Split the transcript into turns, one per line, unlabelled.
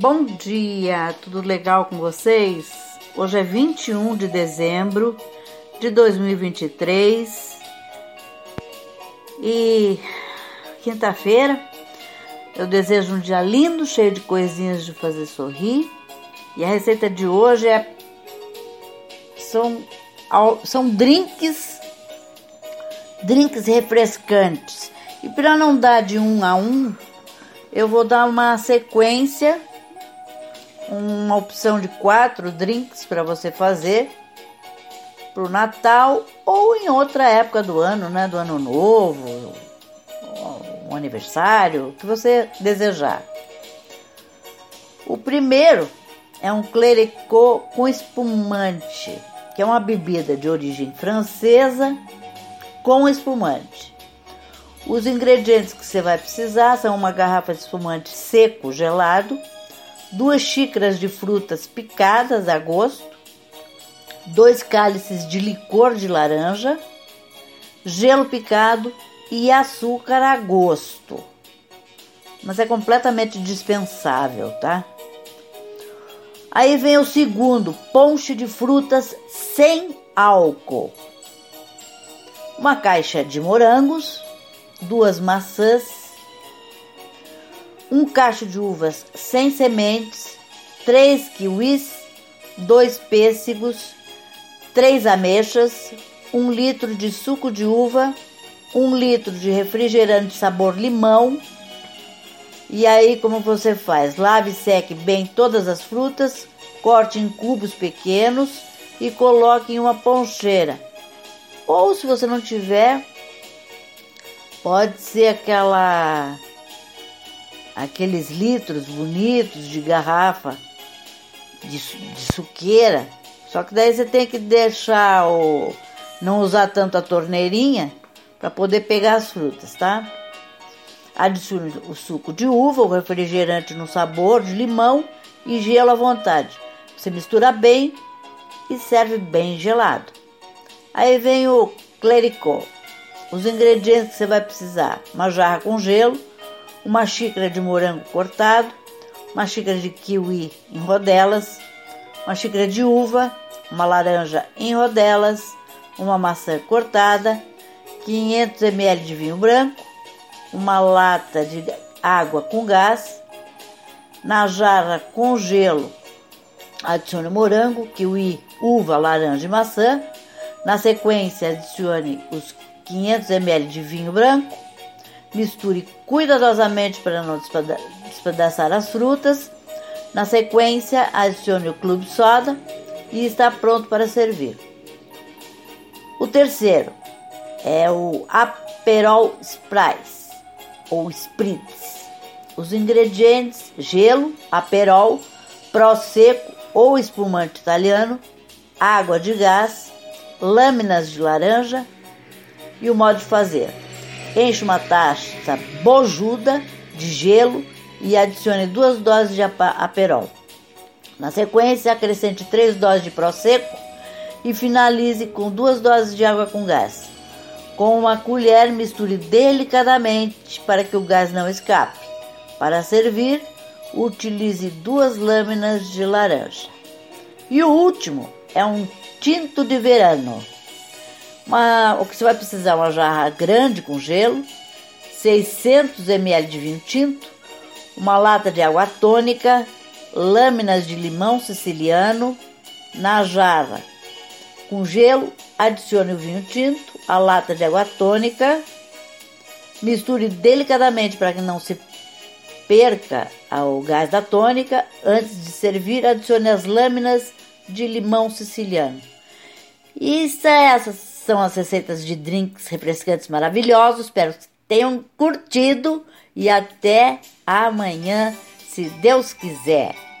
Bom dia, tudo legal com vocês? Hoje é 21 de dezembro de 2023 e quinta-feira. Eu desejo um dia lindo, cheio de coisinhas de fazer sorrir. E a receita de hoje é são são drinks drinks refrescantes. E para não dar de um a um, eu vou dar uma sequência, uma opção de quatro drinks para você fazer para o Natal ou em outra época do ano, né? Do ano novo, um aniversário, o que você desejar. O primeiro é um clericot com espumante, que é uma bebida de origem francesa com espumante. Os ingredientes que você vai precisar são uma garrafa de espumante seco gelado, duas xícaras de frutas picadas a gosto, dois cálices de licor de laranja, gelo picado e açúcar a gosto. Mas é completamente dispensável, tá? Aí vem o segundo, ponche de frutas sem álcool. Uma caixa de morangos, duas maçãs, um cacho de uvas sem sementes, três kiwis, dois pêssegos, três ameixas, um litro de suco de uva, um litro de refrigerante sabor limão. E aí, como você faz? Lave e seque bem todas as frutas, corte em cubos pequenos e coloque em uma poncheira. Ou se você não tiver, Pode ser aquela aqueles litros bonitos de garrafa de, de suqueira. Só que daí você tem que deixar o não usar tanto a torneirinha para poder pegar as frutas, tá? Adicione o suco de uva, o refrigerante no sabor de limão e gelo à vontade. Você mistura bem e serve bem gelado. Aí vem o clericot. Os ingredientes que você vai precisar: uma jarra com gelo, uma xícara de morango cortado, uma xícara de kiwi em rodelas, uma xícara de uva, uma laranja em rodelas, uma maçã cortada, 500 ml de vinho branco, uma lata de água com gás. Na jarra com gelo, adicione morango, kiwi, uva, laranja e maçã. Na sequência, adicione os 500 ml de vinho branco, misture cuidadosamente para não despedaçar as frutas. Na sequência, adicione o clube soda e está pronto para servir. O terceiro é o Aperol Spritz ou Spritz. Os ingredientes: gelo, aperol, prosecco ou espumante italiano, água de gás, lâminas de laranja, e o modo de fazer. Enche uma taça bojuda de gelo e adicione duas doses de aperol. Na sequência, acrescente três doses de prosecco e finalize com duas doses de água com gás. Com uma colher, misture delicadamente para que o gás não escape. Para servir, utilize duas lâminas de laranja. E o último é um tinto de verano. Uma, o que você vai precisar uma jarra grande com gelo, 600 ml de vinho tinto, uma lata de água tônica, lâminas de limão siciliano na jarra. Com gelo, adicione o vinho tinto, a lata de água tônica, misture delicadamente para que não se perca o gás da tônica. Antes de servir, adicione as lâminas de limão siciliano. E isso é essas são as receitas de drinks refrescantes maravilhosos. Espero que tenham curtido e até amanhã, se Deus quiser.